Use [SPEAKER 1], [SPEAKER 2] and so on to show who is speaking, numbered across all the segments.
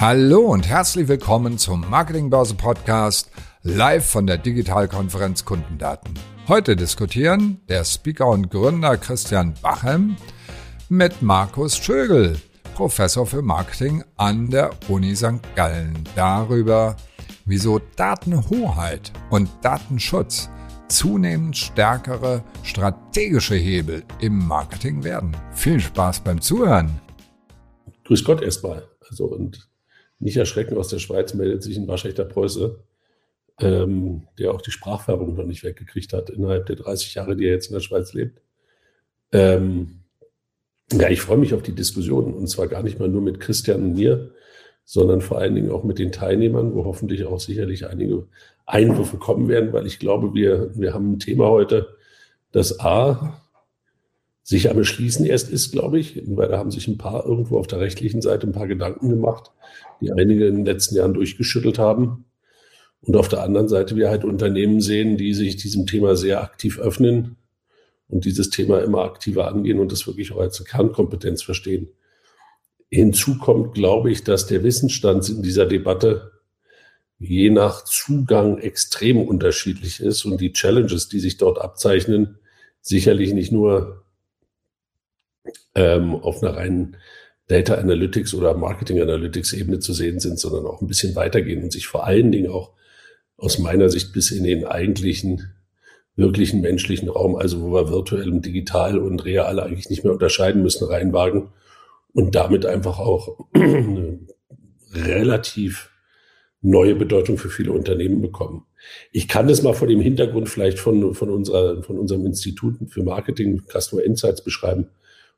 [SPEAKER 1] Hallo und herzlich willkommen zum Marketingbörse Podcast live von der Digitalkonferenz Kundendaten. Heute diskutieren der Speaker und Gründer Christian Bachem mit Markus Schögel, Professor für Marketing an der Uni St. Gallen, darüber, wieso Datenhoheit und Datenschutz zunehmend stärkere strategische Hebel im Marketing werden. Viel Spaß beim Zuhören.
[SPEAKER 2] Grüß Gott erstmal. Also und nicht erschrecken, aus der Schweiz meldet sich ein waschechter Preuße, ähm, der auch die Sprachfärbung noch nicht weggekriegt hat innerhalb der 30 Jahre, die er jetzt in der Schweiz lebt. Ähm, ja, ich freue mich auf die Diskussion und zwar gar nicht mal nur mit Christian und mir, sondern vor allen Dingen auch mit den Teilnehmern, wo hoffentlich auch sicherlich einige Einwürfe kommen werden, weil ich glaube, wir, wir haben ein Thema heute, das A, sich am Erschließen erst ist, glaube ich, weil da haben sich ein paar irgendwo auf der rechtlichen Seite ein paar Gedanken gemacht, die einige in den letzten Jahren durchgeschüttelt haben. Und auf der anderen Seite wir halt Unternehmen sehen, die sich diesem Thema sehr aktiv öffnen und dieses Thema immer aktiver angehen und das wirklich auch als Kernkompetenz verstehen. Hinzu kommt, glaube ich, dass der Wissensstand in dieser Debatte je nach Zugang extrem unterschiedlich ist und die Challenges, die sich dort abzeichnen, sicherlich nicht nur ähm, auf einer reinen Data Analytics oder Marketing Analytics Ebene zu sehen sind, sondern auch ein bisschen weitergehen und sich vor allen Dingen auch aus meiner Sicht bis in den eigentlichen, wirklichen menschlichen Raum, also wo wir virtuell und digital und real eigentlich nicht mehr unterscheiden müssen, reinwagen und damit einfach auch eine relativ neue Bedeutung für viele Unternehmen bekommen. Ich kann das mal vor dem Hintergrund vielleicht von, von, unserer, von unserem Institut für Marketing Customer Insights beschreiben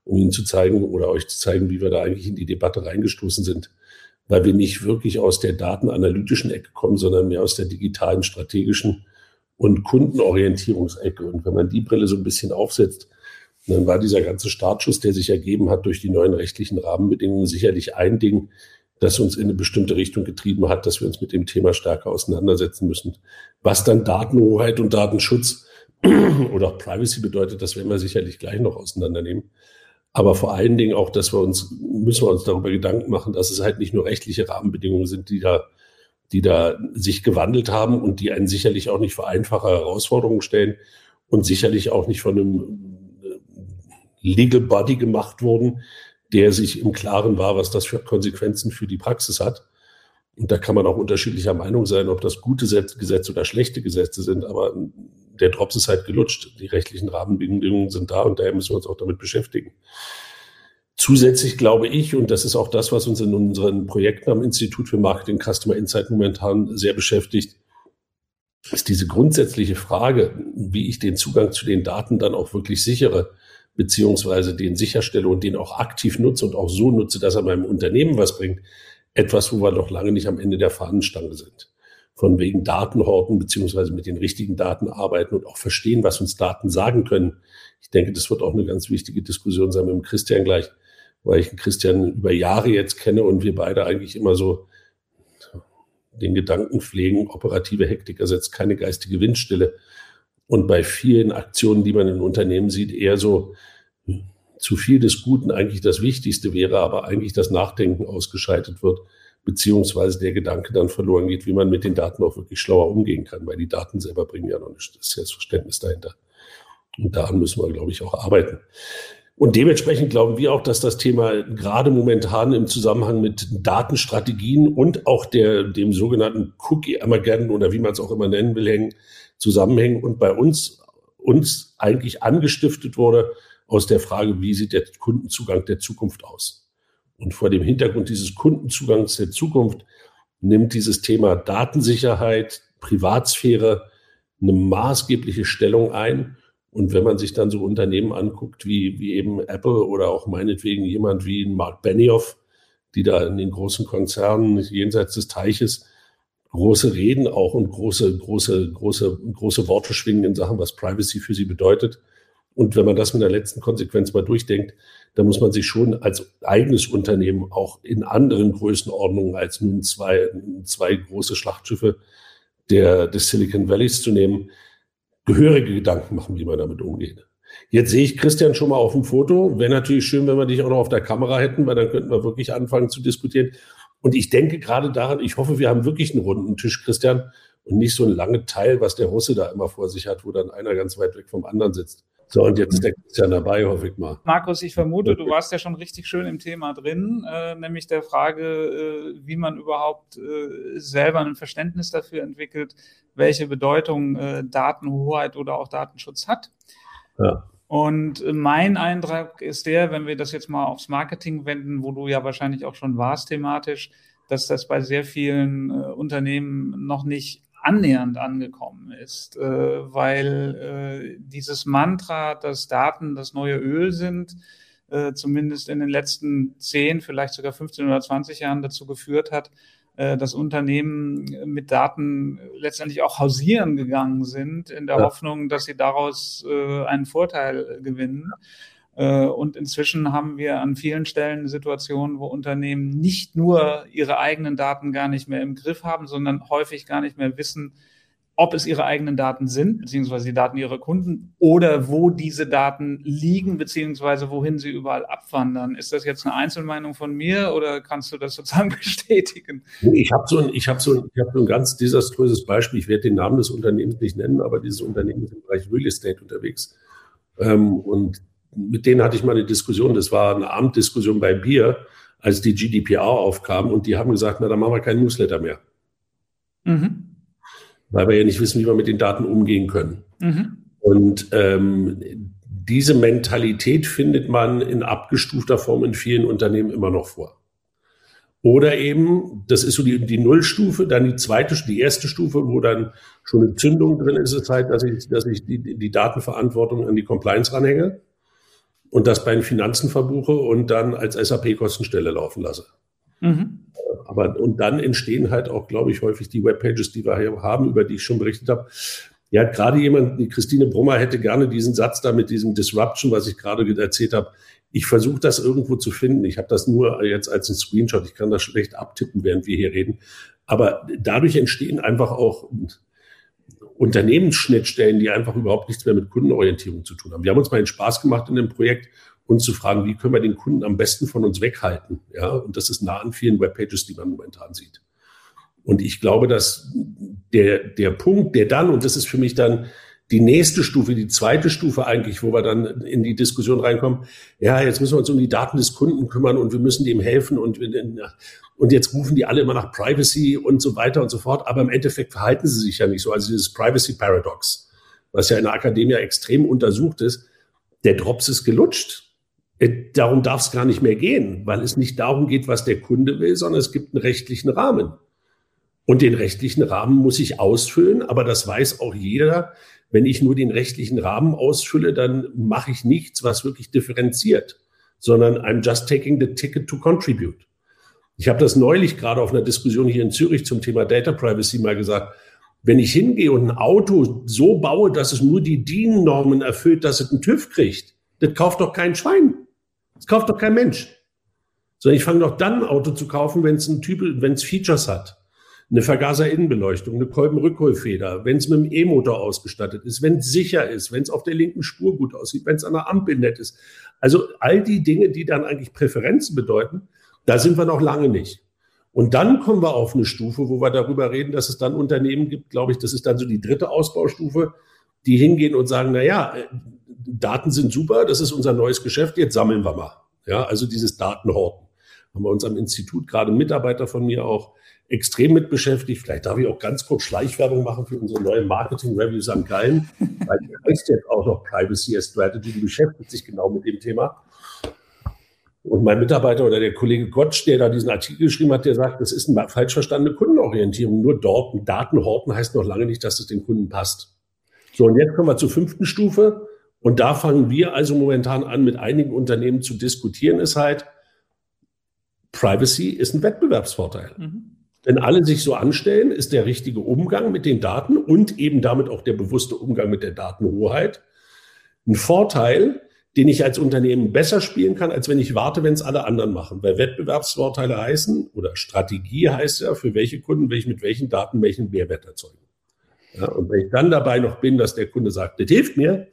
[SPEAKER 2] um Ihnen zu zeigen oder euch zu zeigen, wie wir da eigentlich in die Debatte reingestoßen sind, weil wir nicht wirklich aus der datenanalytischen Ecke kommen, sondern mehr aus der digitalen, strategischen und Kundenorientierungsecke. Und wenn man die Brille so ein bisschen aufsetzt, dann war dieser ganze Startschuss, der sich ergeben hat durch die neuen rechtlichen Rahmenbedingungen, sicherlich ein Ding, das uns in eine bestimmte Richtung getrieben hat, dass wir uns mit dem Thema stärker auseinandersetzen müssen. Was dann Datenhoheit und Datenschutz oder auch Privacy bedeutet, das werden wir sicherlich gleich noch auseinandernehmen. Aber vor allen Dingen auch, dass wir uns, müssen wir uns darüber Gedanken machen, dass es halt nicht nur rechtliche Rahmenbedingungen sind, die da, die da sich gewandelt haben und die einen sicherlich auch nicht für einfache Herausforderungen stellen und sicherlich auch nicht von einem äh, Legal Body gemacht wurden, der sich im Klaren war, was das für Konsequenzen für die Praxis hat. Und da kann man auch unterschiedlicher Meinung sein, ob das gute Gesetze oder schlechte Gesetze sind. Aber der Drops ist halt gelutscht. Die rechtlichen Rahmenbedingungen sind da und daher müssen wir uns auch damit beschäftigen. Zusätzlich glaube ich, und das ist auch das, was uns in unseren Projekten am Institut für Marketing Customer Insight momentan sehr beschäftigt, ist diese grundsätzliche Frage, wie ich den Zugang zu den Daten dann auch wirklich sichere, beziehungsweise den sicherstelle und den auch aktiv nutze und auch so nutze, dass er meinem Unternehmen was bringt. Etwas, wo wir noch lange nicht am Ende der Fahnenstange sind von wegen Datenhorten beziehungsweise mit den richtigen Daten arbeiten und auch verstehen, was uns Daten sagen können. Ich denke, das wird auch eine ganz wichtige Diskussion sein mit dem Christian gleich, weil ich den Christian über Jahre jetzt kenne und wir beide eigentlich immer so den Gedanken pflegen, operative Hektik ersetzt keine geistige Windstille. Und bei vielen Aktionen, die man in Unternehmen sieht, eher so zu viel des Guten eigentlich das Wichtigste wäre, aber eigentlich das Nachdenken ausgeschaltet wird beziehungsweise der Gedanke dann verloren geht, wie man mit den Daten auch wirklich schlauer umgehen kann, weil die Daten selber bringen ja noch nicht das Selbstverständnis dahinter. Und daran müssen wir, glaube ich, auch arbeiten. Und dementsprechend glauben wir auch, dass das Thema gerade momentan im Zusammenhang mit Datenstrategien und auch der, dem sogenannten Cookie Armageddon oder wie man es auch immer nennen will, hängen, zusammenhängen und bei uns, uns eigentlich angestiftet wurde aus der Frage, wie sieht der Kundenzugang der Zukunft aus? Und vor dem Hintergrund dieses Kundenzugangs der Zukunft nimmt dieses Thema Datensicherheit, Privatsphäre eine maßgebliche Stellung ein. Und wenn man sich dann so Unternehmen anguckt, wie, wie eben Apple oder auch meinetwegen jemand wie Mark Benioff, die da in den großen Konzernen jenseits des Teiches große Reden auch und große, große, große, große Worte schwingen in Sachen, was Privacy für sie bedeutet. Und wenn man das mit der letzten Konsequenz mal durchdenkt, da muss man sich schon als eigenes Unternehmen auch in anderen Größenordnungen als nun zwei, zwei große Schlachtschiffe der, des Silicon Valleys zu nehmen, gehörige Gedanken machen, wie man damit umgeht. Jetzt sehe ich Christian schon mal auf dem Foto. Wäre natürlich schön, wenn wir dich auch noch auf der Kamera hätten, weil dann könnten wir wirklich anfangen zu diskutieren. Und ich denke gerade daran, ich hoffe, wir haben wirklich einen runden Tisch, Christian, und nicht so ein langes Teil, was der Russe da immer vor sich hat, wo dann einer ganz weit weg vom anderen sitzt. So, und jetzt ist der Christian dabei, hoffe ich mal.
[SPEAKER 3] Markus, ich vermute, du warst ja schon richtig schön im Thema drin, äh, nämlich der Frage, äh, wie man überhaupt äh, selber ein Verständnis dafür entwickelt, welche Bedeutung äh, Datenhoheit oder auch Datenschutz hat. Ja. Und mein Eindruck ist der, wenn wir das jetzt mal aufs Marketing wenden, wo du ja wahrscheinlich auch schon warst thematisch, dass das bei sehr vielen äh, Unternehmen noch nicht annähernd angekommen ist, äh, weil äh, dieses Mantra, dass Daten das neue Öl sind, äh, zumindest in den letzten 10, vielleicht sogar 15 oder 20 Jahren dazu geführt hat, dass Unternehmen mit Daten letztendlich auch hausieren gegangen sind, in der ja. Hoffnung, dass sie daraus einen Vorteil gewinnen. Äh, und inzwischen haben wir an vielen Stellen Situationen, wo Unternehmen nicht nur ihre eigenen Daten gar nicht mehr im Griff haben, sondern häufig gar nicht mehr wissen, ob es ihre eigenen Daten sind, beziehungsweise die Daten ihrer Kunden oder wo diese Daten liegen, beziehungsweise wohin sie überall abwandern. Ist das jetzt eine Einzelmeinung von mir oder kannst du das sozusagen bestätigen?
[SPEAKER 2] Ich habe so, ein, hab so, hab so ein ganz desaströses Beispiel. Ich werde den Namen des Unternehmens nicht nennen, aber dieses Unternehmen ist im Bereich Real Estate unterwegs. Ähm, und mit denen hatte ich mal eine Diskussion, das war eine Abenddiskussion bei Bier, als die GDPR aufkam und die haben gesagt, na, dann machen wir keinen Newsletter mehr. Mhm. Weil wir ja nicht wissen, wie wir mit den Daten umgehen können. Mhm. Und ähm, diese Mentalität findet man in abgestufter Form in vielen Unternehmen immer noch vor. Oder eben, das ist so die, die Nullstufe, dann die zweite, die erste Stufe, wo dann schon eine Zündung drin ist, ist halt, dass ich, dass ich die, die Datenverantwortung an die Compliance ranhänge und das bei den Finanzen verbuche und dann als SAP-Kostenstelle laufen lasse. Mhm. Aber und dann entstehen halt auch, glaube ich, häufig die Webpages, die wir hier haben, über die ich schon berichtet habe. Ja, gerade jemand, die Christine Brummer hätte gerne diesen Satz da mit diesem Disruption, was ich gerade erzählt habe. Ich versuche das irgendwo zu finden. Ich habe das nur jetzt als ein Screenshot. Ich kann das schlecht abtippen, während wir hier reden. Aber dadurch entstehen einfach auch Unternehmensschnittstellen, die einfach überhaupt nichts mehr mit Kundenorientierung zu tun haben. Wir haben uns mal den Spaß gemacht in dem Projekt, uns zu fragen, wie können wir den Kunden am besten von uns weghalten? Ja, und das ist nah an vielen Webpages, die man momentan sieht. Und ich glaube, dass der, der Punkt, der dann, und das ist für mich dann die nächste Stufe, die zweite Stufe eigentlich, wo wir dann in die Diskussion reinkommen, ja, jetzt müssen wir uns um die Daten des Kunden kümmern und wir müssen dem helfen und, und jetzt rufen die alle immer nach Privacy und so weiter und so fort, aber im Endeffekt verhalten sie sich ja nicht so. Also dieses Privacy Paradox, was ja in der Akademie extrem untersucht ist, der Drops ist gelutscht. Äh, darum darf es gar nicht mehr gehen, weil es nicht darum geht, was der Kunde will, sondern es gibt einen rechtlichen Rahmen. Und den rechtlichen Rahmen muss ich ausfüllen, aber das weiß auch jeder. Wenn ich nur den rechtlichen Rahmen ausfülle, dann mache ich nichts, was wirklich differenziert, sondern I'm just taking the ticket to contribute. Ich habe das neulich gerade auf einer Diskussion hier in Zürich zum Thema Data Privacy mal gesagt. Wenn ich hingehe und ein Auto so baue, dass es nur die DIN-Normen erfüllt, dass es einen TÜV kriegt, das kauft doch kein Schwein. Das kauft doch kein Mensch. Sondern ich fange doch dann ein Auto zu kaufen, wenn es ein Typ, wenn es Features hat. Eine Vergaserinnenbeleuchtung, eine Kolbenrückholfeder, wenn es mit einem E-Motor ausgestattet ist, wenn es sicher ist, wenn es auf der linken Spur gut aussieht, wenn es an der Ampel nett ist. Also all die Dinge, die dann eigentlich Präferenzen bedeuten, da sind wir noch lange nicht. Und dann kommen wir auf eine Stufe, wo wir darüber reden, dass es dann Unternehmen gibt, glaube ich, das ist dann so die dritte Ausbaustufe, die hingehen und sagen, na ja, Daten sind super, das ist unser neues Geschäft, jetzt sammeln wir mal. Ja, also dieses Datenhorten. Haben wir uns am Institut gerade Mitarbeiter von mir auch extrem mit beschäftigt. Vielleicht darf ich auch ganz kurz Schleichwerbung machen für unsere neue Marketing Review St. Gallen, weil die heißt jetzt auch noch Privacy as Strategy, die beschäftigt sich genau mit dem Thema. Und mein Mitarbeiter oder der Kollege Gottsch, der da diesen Artikel geschrieben hat, der sagt, das ist eine falsch verstandene Kundenorientierung. Nur dort Daten horten heißt noch lange nicht, dass es den Kunden passt. So, und jetzt kommen wir zur fünften Stufe. Und da fangen wir also momentan an, mit einigen Unternehmen zu diskutieren, ist halt, Privacy ist ein Wettbewerbsvorteil. Mhm. Wenn alle sich so anstellen, ist der richtige Umgang mit den Daten und eben damit auch der bewusste Umgang mit der Datenhoheit ein Vorteil, den ich als Unternehmen besser spielen kann, als wenn ich warte, wenn es alle anderen machen. Weil Wettbewerbsvorteile heißen oder Strategie heißt ja, für welche Kunden will ich mit welchen Daten welchen Mehrwert erzeugen. Ja, und wenn ich dann dabei noch bin, dass der Kunde sagt, das hilft mir,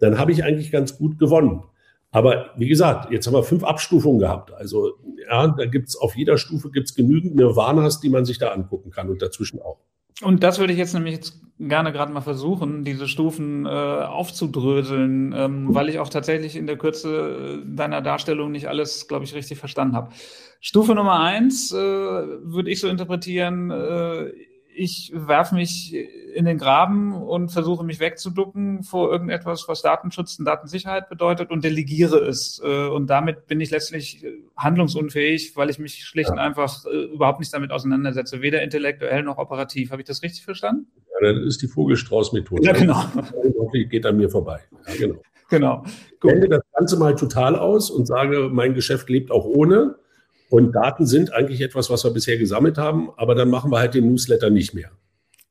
[SPEAKER 2] dann habe ich eigentlich ganz gut gewonnen. Aber wie gesagt, jetzt haben wir fünf Abstufungen gehabt. Also ja, da gibt es auf jeder Stufe gibt's genügend Nirvanas, die man sich da angucken kann und dazwischen auch.
[SPEAKER 3] Und das würde ich jetzt nämlich jetzt gerne gerade mal versuchen, diese Stufen äh, aufzudröseln, ähm, weil ich auch tatsächlich in der Kürze äh, deiner Darstellung nicht alles, glaube ich, richtig verstanden habe. Stufe Nummer eins äh, würde ich so interpretieren, äh, ich werfe mich in den Graben und versuche mich wegzuducken vor irgendetwas, was Datenschutz und Datensicherheit bedeutet und delegiere es. Äh, und damit bin ich letztlich äh, handlungsunfähig, weil ich mich schlicht und einfach äh, überhaupt nicht damit auseinandersetze, weder intellektuell noch operativ. Habe ich das richtig verstanden?
[SPEAKER 2] Ja, das ist die Vogelstrauß-Methode.
[SPEAKER 3] Ja, genau.
[SPEAKER 2] Geht an mir vorbei. Ja, genau.
[SPEAKER 3] Genau.
[SPEAKER 2] Ich blende das Ganze mal total aus und sage, mein Geschäft lebt auch ohne. Und Daten sind eigentlich etwas, was wir bisher gesammelt haben, aber dann machen wir halt den Newsletter nicht mehr.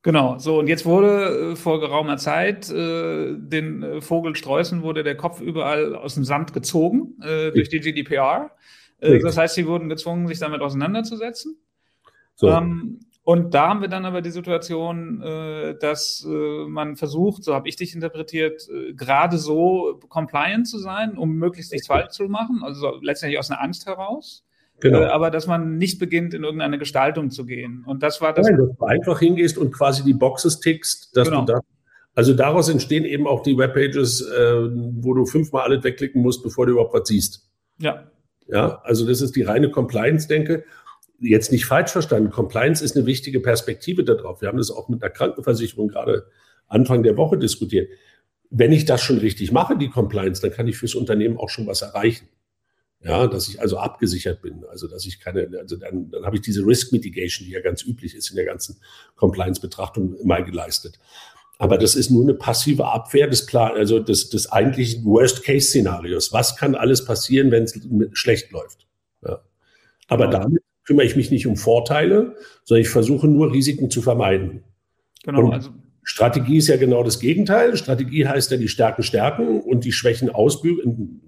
[SPEAKER 3] Genau, so und jetzt wurde äh, vor geraumer Zeit äh, den äh, Vogelstreußen wurde der Kopf überall aus dem Sand gezogen äh, durch die GDPR. Äh, das heißt, sie wurden gezwungen, sich damit auseinanderzusetzen. So. Ähm, und da haben wir dann aber die Situation, äh, dass äh, man versucht, so habe ich dich interpretiert, äh, gerade so compliant zu sein, um möglichst nichts falsch zu machen, also letztendlich aus einer Angst heraus. Genau. Äh, aber dass man nicht beginnt, in irgendeine Gestaltung zu gehen. Und das war das.
[SPEAKER 2] Nein, dass du einfach hingehst und quasi die Boxes tickst, dass genau. du da. Also daraus entstehen eben auch die Webpages, äh, wo du fünfmal alles wegklicken musst, bevor du überhaupt was siehst.
[SPEAKER 3] Ja.
[SPEAKER 2] Ja, also das ist die reine Compliance-Denke. Jetzt nicht falsch verstanden. Compliance ist eine wichtige Perspektive darauf. Wir haben das auch mit der Krankenversicherung gerade Anfang der Woche diskutiert. Wenn ich das schon richtig mache, die Compliance, dann kann ich fürs Unternehmen auch schon was erreichen. Ja, dass ich also abgesichert bin. Also, dass ich keine, also dann, dann habe ich diese Risk Mitigation, die ja ganz üblich ist in der ganzen Compliance-Betrachtung, mal geleistet. Aber das ist nur eine passive Abwehr des Plan, also des, des eigentlichen Worst-Case-Szenarios. Was kann alles passieren, wenn es schlecht läuft? Ja. Aber genau. damit kümmere ich mich nicht um Vorteile, sondern ich versuche nur Risiken zu vermeiden. Genau, und also Strategie ist ja genau das Gegenteil. Strategie heißt ja die Stärken stärken und die Schwächen ausbügeln,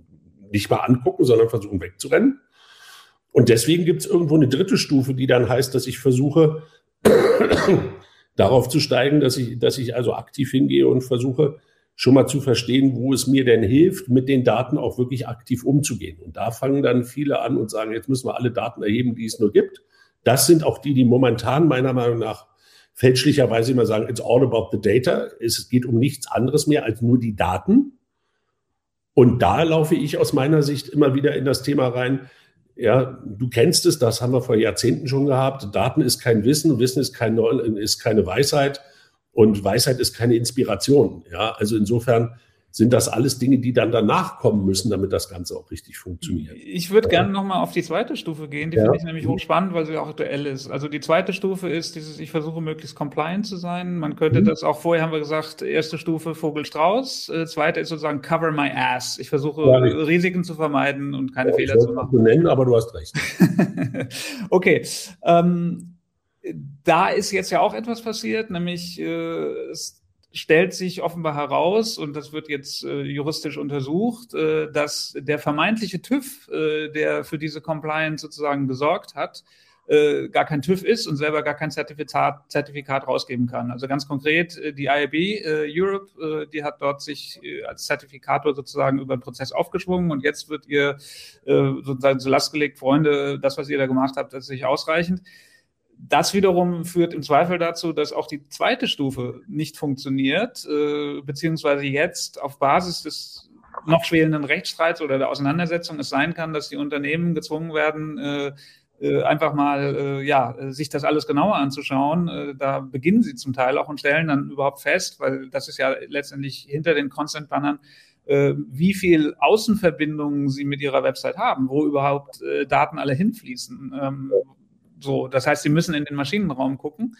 [SPEAKER 2] nicht mal angucken, sondern versuchen wegzurennen. Und deswegen gibt es irgendwo eine dritte Stufe, die dann heißt, dass ich versuche, darauf zu steigen, dass ich, dass ich also aktiv hingehe und versuche, schon mal zu verstehen, wo es mir denn hilft, mit den Daten auch wirklich aktiv umzugehen. Und da fangen dann viele an und sagen, jetzt müssen wir alle Daten erheben, die es nur gibt. Das sind auch die, die momentan meiner Meinung nach fälschlicherweise immer sagen, it's all about the data. Es geht um nichts anderes mehr als nur die Daten. Und da laufe ich aus meiner Sicht immer wieder in das Thema rein. Ja, du kennst es, das haben wir vor Jahrzehnten schon gehabt. Daten ist kein Wissen, Wissen ist, kein, ist keine Weisheit und Weisheit ist keine Inspiration. Ja, also insofern sind das alles Dinge, die dann danach kommen müssen, damit das Ganze auch richtig funktioniert.
[SPEAKER 3] Ich würde gerne nochmal auf die zweite Stufe gehen, die ja. finde ich nämlich hochspannend, weil sie auch aktuell ist. Also die zweite Stufe ist dieses, ich versuche möglichst compliant zu sein. Man könnte mhm. das auch vorher haben wir gesagt, erste Stufe Vogelstrauß, äh, zweite ist sozusagen cover my ass. Ich versuche ja, Risiken zu vermeiden und keine ja, Fehler zu machen.
[SPEAKER 2] nennen, aber du hast recht.
[SPEAKER 3] okay. Ähm, da ist jetzt ja auch etwas passiert, nämlich äh, es stellt sich offenbar heraus, und das wird jetzt äh, juristisch untersucht, äh, dass der vermeintliche TÜV, äh, der für diese Compliance sozusagen gesorgt hat, äh, gar kein TÜV ist und selber gar kein Zertifikat, Zertifikat rausgeben kann. Also ganz konkret, äh, die IAB äh, Europe, die hat dort sich als Zertifikator sozusagen über den Prozess aufgeschwungen und jetzt wird ihr sozusagen zur Last gelegt, Freunde, das, was ihr da gemacht habt, das ist nicht ausreichend. Das wiederum führt im Zweifel dazu, dass auch die zweite Stufe nicht funktioniert, äh, beziehungsweise jetzt auf Basis des noch schwelenden Rechtsstreits oder der Auseinandersetzung es sein kann, dass die Unternehmen gezwungen werden, äh, äh, einfach mal äh, ja sich das alles genauer anzuschauen. Äh, da beginnen sie zum Teil auch und stellen dann überhaupt fest, weil das ist ja letztendlich hinter den Consent Bannern äh, wie viel Außenverbindungen sie mit ihrer Website haben, wo überhaupt äh, Daten alle hinfließen, ähm, so, das heißt, sie müssen in den Maschinenraum gucken.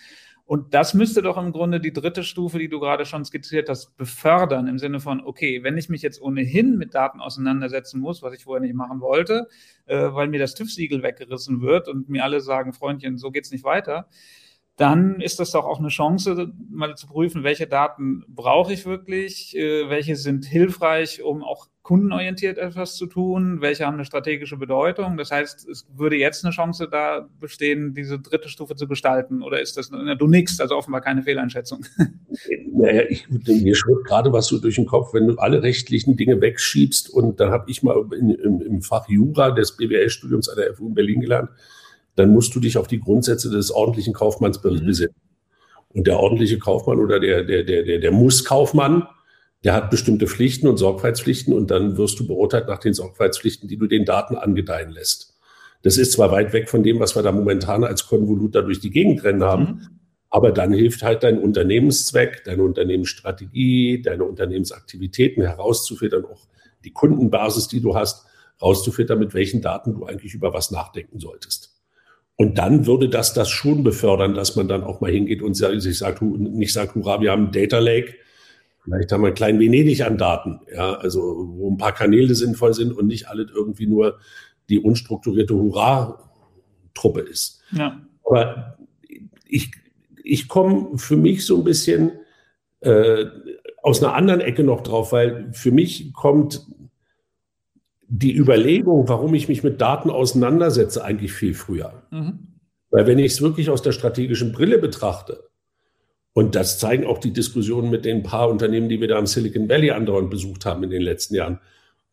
[SPEAKER 3] Und das müsste doch im Grunde die dritte Stufe, die du gerade schon skizziert hast, befördern im Sinne von, okay, wenn ich mich jetzt ohnehin mit Daten auseinandersetzen muss, was ich vorher nicht machen wollte, äh, weil mir das TÜV-Siegel weggerissen wird und mir alle sagen, Freundchen, so geht's nicht weiter, dann ist das doch auch eine Chance, mal zu prüfen, welche Daten brauche ich wirklich, äh, welche sind hilfreich, um auch kundenorientiert etwas zu tun, welche haben eine strategische Bedeutung. Das heißt, es würde jetzt eine Chance da bestehen, diese dritte Stufe zu gestalten. Oder ist das, na, du nix, also offenbar keine Fehleinschätzung.
[SPEAKER 2] Naja, ich, mir schwirrt gerade was so durch den Kopf, wenn du alle rechtlichen Dinge wegschiebst und dann habe ich mal in, im, im Fach Jura des BWL-Studiums an der FU in Berlin gelernt, dann musst du dich auf die Grundsätze des ordentlichen Kaufmanns mhm. besinnen. Und der ordentliche Kaufmann oder der, der, der, der, der Muss-Kaufmann, der hat bestimmte Pflichten und Sorgfaltspflichten und dann wirst du beurteilt nach den Sorgfaltspflichten, die du den Daten angedeihen lässt. Das ist zwar weit weg von dem, was wir da momentan als Konvolut da durch die Gegend rennen haben, mhm. aber dann hilft halt dein Unternehmenszweck, deine Unternehmensstrategie, deine Unternehmensaktivitäten herauszufiltern, auch die Kundenbasis, die du hast, herauszufiltern, mit welchen Daten du eigentlich über was nachdenken solltest. Und dann würde das das schon befördern, dass man dann auch mal hingeht und sich sagt, nicht sagt, hurra, wir haben ein Data Lake, Vielleicht haben wir ein klein Venedig an Daten, ja, also wo ein paar Kanäle sinnvoll sind und nicht alles irgendwie nur die unstrukturierte Hurra-Truppe ist. Ja. Aber ich, ich komme für mich so ein bisschen äh, aus einer anderen Ecke noch drauf, weil für mich kommt die Überlegung, warum ich mich mit Daten auseinandersetze, eigentlich viel früher. Mhm. Weil wenn ich es wirklich aus der strategischen Brille betrachte, und das zeigen auch die Diskussionen mit den paar Unternehmen, die wir da am Silicon Valley andauernd besucht haben in den letzten Jahren.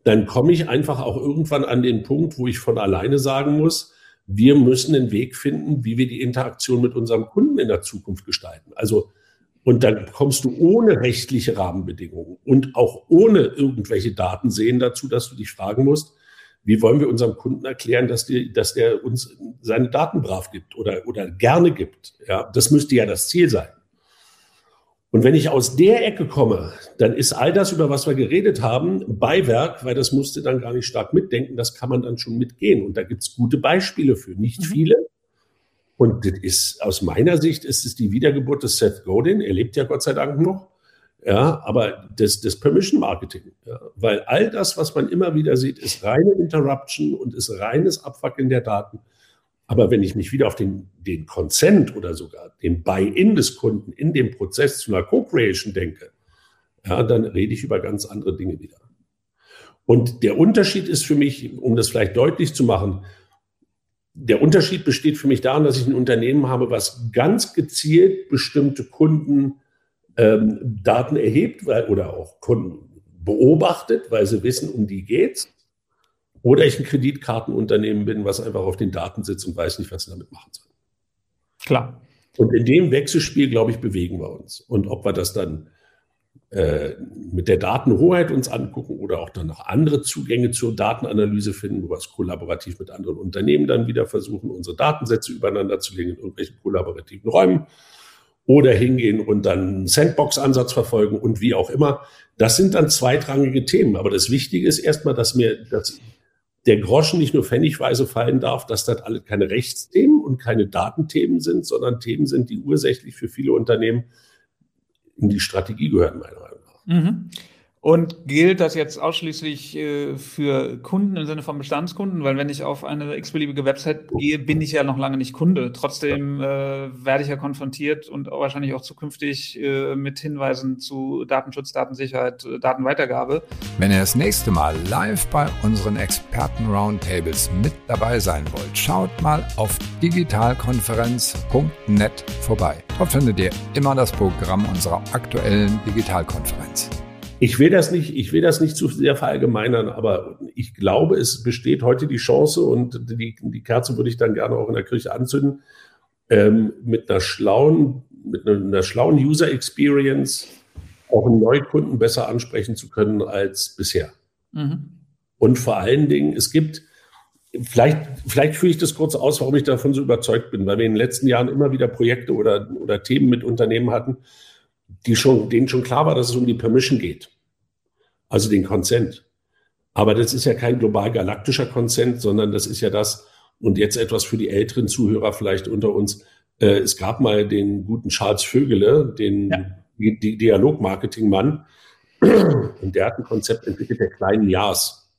[SPEAKER 2] Dann komme ich einfach auch irgendwann an den Punkt, wo ich von alleine sagen muss, wir müssen einen Weg finden, wie wir die Interaktion mit unserem Kunden in der Zukunft gestalten. Also, und dann kommst du ohne rechtliche Rahmenbedingungen und auch ohne irgendwelche Daten sehen dazu, dass du dich fragen musst, wie wollen wir unserem Kunden erklären, dass, die, dass der uns seine Daten brav gibt oder, oder gerne gibt? Ja, das müsste ja das Ziel sein. Und wenn ich aus der Ecke komme, dann ist all das, über was wir geredet haben, Beiwerk, weil das musste dann gar nicht stark mitdenken, das kann man dann schon mitgehen. Und da gibt's gute Beispiele für, nicht mhm. viele. Und das ist, aus meiner Sicht ist es die Wiedergeburt des Seth Godin. Er lebt ja Gott sei Dank noch. Ja, aber das, das Permission Marketing. Ja, weil all das, was man immer wieder sieht, ist reine Interruption und ist reines Abwackeln der Daten. Aber wenn ich mich wieder auf den, den Consent oder sogar den Buy-in des Kunden in dem Prozess zu einer Co-Creation denke, ja, dann rede ich über ganz andere Dinge wieder. Und der Unterschied ist für mich, um das vielleicht deutlich zu machen, der Unterschied besteht für mich darin, dass ich ein Unternehmen habe, was ganz gezielt bestimmte Kunden ähm, Daten erhebt weil, oder auch Kunden beobachtet, weil sie wissen, um die geht's oder ich ein Kreditkartenunternehmen bin, was einfach auf den Daten sitzt und weiß nicht, was sie damit machen soll.
[SPEAKER 3] Klar.
[SPEAKER 2] Und in dem Wechselspiel, glaube ich, bewegen wir uns. Und ob wir das dann mit der Datenhoheit uns angucken oder auch dann noch andere Zugänge zur Datenanalyse finden, wo wir es kollaborativ mit anderen Unternehmen dann wieder versuchen, unsere Datensätze übereinander zu legen in irgendwelchen kollaborativen Räumen oder hingehen und dann einen Sandbox-Ansatz verfolgen und wie auch immer. Das sind dann zweitrangige Themen. Aber das Wichtige ist erstmal, dass mir, dass der Groschen nicht nur pfennigweise fallen darf, dass das alle keine Rechtsthemen und keine Datenthemen sind, sondern Themen sind, die ursächlich für viele Unternehmen in die Strategie gehören, meiner Meinung nach.
[SPEAKER 3] Mhm. Und gilt das jetzt ausschließlich äh, für Kunden im Sinne von Bestandskunden? Weil wenn ich auf eine x-beliebige Website gehe, bin ich ja noch lange nicht Kunde. Trotzdem äh, werde ich ja konfrontiert und auch wahrscheinlich auch zukünftig äh, mit Hinweisen zu Datenschutz, Datensicherheit, äh, Datenweitergabe.
[SPEAKER 1] Wenn ihr das nächste Mal live bei unseren Experten-Roundtables mit dabei sein wollt, schaut mal auf digitalkonferenz.net vorbei. Dort findet ihr immer das Programm unserer aktuellen Digitalkonferenz.
[SPEAKER 2] Ich will das nicht, ich will das nicht zu sehr verallgemeinern, aber ich glaube, es besteht heute die Chance und die, die Kerze würde ich dann gerne auch in der Kirche anzünden, ähm, mit einer schlauen, mit einer, einer schlauen User Experience auch einen Neukunden besser ansprechen zu können als bisher. Mhm. Und vor allen Dingen, es gibt, vielleicht, vielleicht führe ich das kurz aus, warum ich davon so überzeugt bin, weil wir in den letzten Jahren immer wieder Projekte oder, oder Themen mit Unternehmen hatten, die schon, denen schon klar war, dass es um die Permission geht also den Consent. Aber das ist ja kein global galaktischer Consent, sondern das ist ja das, und jetzt etwas für die älteren Zuhörer vielleicht unter uns. Äh, es gab mal den guten Charles Vögele, den ja. Dialogmarketing-Mann, und der hat ein Konzept entwickelt der kleinen Jahrs.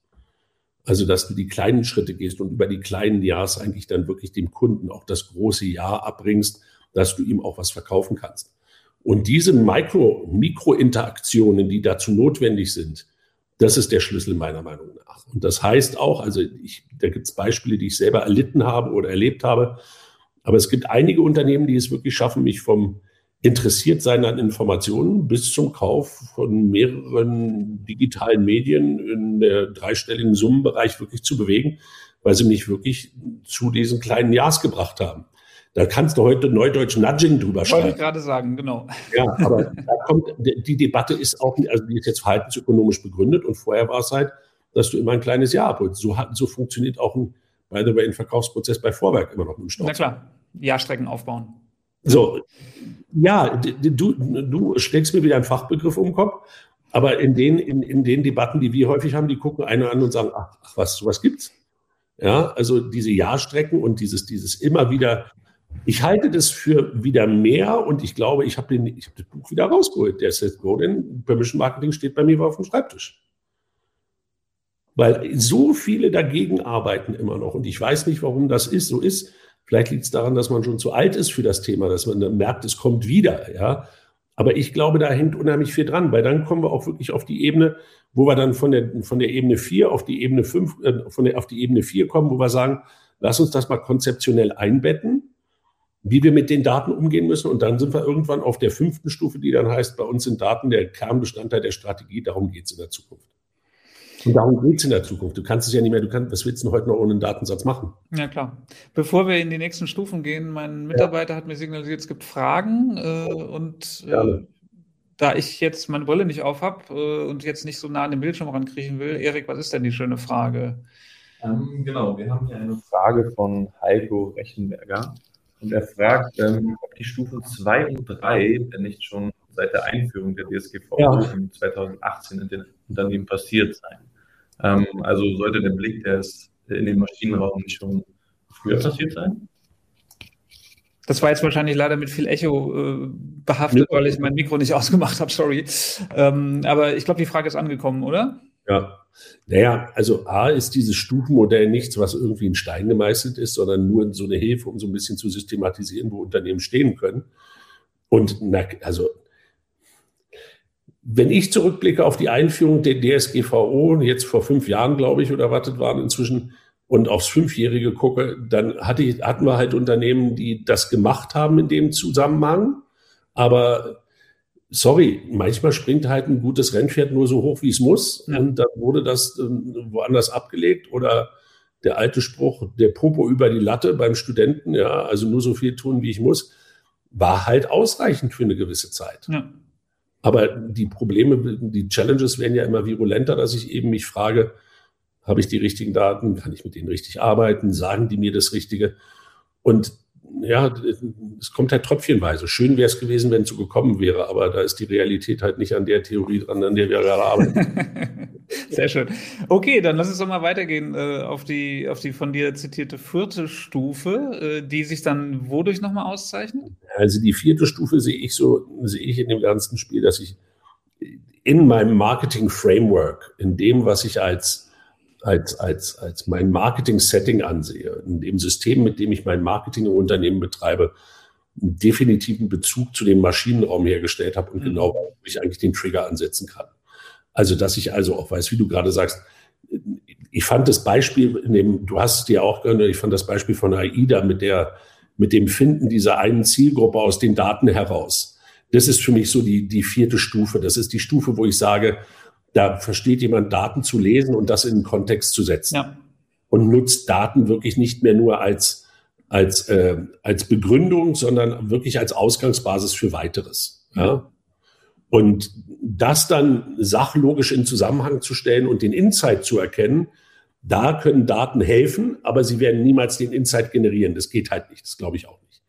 [SPEAKER 2] Also, dass du die kleinen Schritte gehst und über die kleinen Jahrs eigentlich dann wirklich dem Kunden auch das große Ja abbringst, dass du ihm auch was verkaufen kannst. Und diese Mikro, Mikrointeraktionen, die dazu notwendig sind, das ist der Schlüssel meiner Meinung nach. Und das heißt auch, also ich, da gibt es Beispiele, die ich selber erlitten habe oder erlebt habe, aber es gibt einige Unternehmen, die es wirklich schaffen, mich vom interessiert sein an Informationen bis zum Kauf von mehreren digitalen Medien in der dreistelligen Summenbereich wirklich zu bewegen, weil sie mich wirklich zu diesen kleinen Jahres gebracht haben. Da kannst du heute Neudeutsch Nudging drüber schreiben.
[SPEAKER 3] Wollte ich gerade sagen, genau.
[SPEAKER 2] Ja, aber da kommt, die Debatte ist auch, also die ist jetzt verhaltensökonomisch begründet und vorher war es halt, dass du immer ein kleines Jahr abholst. So, so funktioniert auch ein, by the way, ein Verkaufsprozess bei Vorwerk immer noch im Stoff.
[SPEAKER 3] Na klar, Jahrstrecken aufbauen.
[SPEAKER 2] So, ja, du, du schlägst mir wieder einen Fachbegriff um den Kopf, aber in den, in, in den Debatten, die wir häufig haben, die gucken einer an und sagen, ach, ach was, sowas gibt's. Ja, also diese Jahrstrecken und dieses, dieses immer wieder ich halte das für wieder mehr und ich glaube, ich habe hab das Buch wieder rausgeholt. Der Seth Godin, Permission Marketing, steht bei mir auf dem Schreibtisch. Weil so viele dagegen arbeiten immer noch und ich weiß nicht, warum das ist, so ist. Vielleicht liegt es daran, dass man schon zu alt ist für das Thema, dass man merkt, es kommt wieder, ja. Aber ich glaube, da hängt unheimlich viel dran, weil dann kommen wir auch wirklich auf die Ebene, wo wir dann von der, von der Ebene 4 auf die Ebene 5, äh, von der, auf die Ebene 4 kommen, wo wir sagen, lass uns das mal konzeptionell einbetten wie wir mit den Daten umgehen müssen. Und dann sind wir irgendwann auf der fünften Stufe, die dann heißt, bei uns sind Daten der Kernbestandteil der Strategie. Darum geht es in der Zukunft. Und darum geht es in der Zukunft. Du kannst es ja nicht mehr, du kannst, was willst du heute noch ohne einen Datensatz machen?
[SPEAKER 3] Ja, klar. Bevor wir in die nächsten Stufen gehen, mein Mitarbeiter ja. hat mir signalisiert, es gibt Fragen äh, und äh, da ich jetzt meine Brille nicht auf habe äh, und jetzt nicht so nah an den Bildschirm rankriechen will, Erik, was ist denn die schöne Frage?
[SPEAKER 4] Ähm, genau, wir haben hier eine Frage von Heiko Rechenberger. Und er fragt, ähm, ob die Stufen 2 und 3 denn nicht schon seit der Einführung der DSGVO ja. 2018 in den Unternehmen passiert seien. Ähm, also sollte der Blick der ist in den Maschinenraum nicht schon früher passiert sein?
[SPEAKER 3] Das war jetzt wahrscheinlich leider mit viel Echo äh, behaftet, weil ich mein Mikro nicht ausgemacht habe, sorry. Ähm, aber ich glaube, die Frage ist angekommen, oder?
[SPEAKER 2] Ja. Naja, also A ist dieses Stufenmodell nichts, was irgendwie in Stein gemeißelt ist, sondern nur so eine Hilfe, um so ein bisschen zu systematisieren, wo Unternehmen stehen können. Und na, also wenn ich zurückblicke auf die Einführung der DSGVO, jetzt vor fünf Jahren, glaube ich, oder wartet waren inzwischen, und aufs Fünfjährige gucke, dann hatte ich, hatten wir halt Unternehmen, die das gemacht haben in dem Zusammenhang. Aber sorry, manchmal springt halt ein gutes Rennpferd nur so hoch, wie es muss. Ja. Und dann wurde das äh, woanders abgelegt oder der alte Spruch, der Popo über die Latte beim Studenten, ja, also nur so viel tun, wie ich muss, war halt ausreichend für eine gewisse Zeit. Ja. Aber die Probleme, die Challenges werden ja immer virulenter, dass ich eben mich frage, habe ich die richtigen Daten? Kann ich mit denen richtig arbeiten? Sagen die mir das Richtige? Und ja, es kommt halt tröpfchenweise. Schön wäre es gewesen, wenn es so gekommen wäre, aber da ist die Realität halt nicht an der Theorie dran, an der wir gerade arbeiten.
[SPEAKER 3] Sehr schön. Okay, dann lass uns doch mal weitergehen äh, auf, die, auf die von dir zitierte vierte Stufe, äh, die sich dann wodurch nochmal auszeichnet?
[SPEAKER 2] Also die vierte Stufe sehe ich so, sehe ich in dem ganzen Spiel, dass ich in meinem Marketing-Framework, in dem, was ich als als, als, als mein Marketing-Setting ansehe, in dem System, mit dem ich mein Marketing im Unternehmen betreibe, einen definitiven Bezug zu dem Maschinenraum hergestellt habe und mhm. genau, wo ich eigentlich den Trigger ansetzen kann. Also, dass ich also auch weiß, wie du gerade sagst, ich fand das Beispiel, in dem, du hast es dir auch gehört, ich fand das Beispiel von AIDA mit der, mit dem Finden dieser einen Zielgruppe aus den Daten heraus. Das ist für mich so die, die vierte Stufe. Das ist die Stufe, wo ich sage, da versteht jemand Daten zu lesen und das in den Kontext zu setzen. Ja. Und nutzt Daten wirklich nicht mehr nur als, als, äh, als Begründung, sondern wirklich als Ausgangsbasis für weiteres. Ja? Und das dann sachlogisch in Zusammenhang zu stellen und den Insight zu erkennen, da können Daten helfen, aber sie werden niemals den Insight generieren. Das geht halt nicht, das glaube ich auch nicht.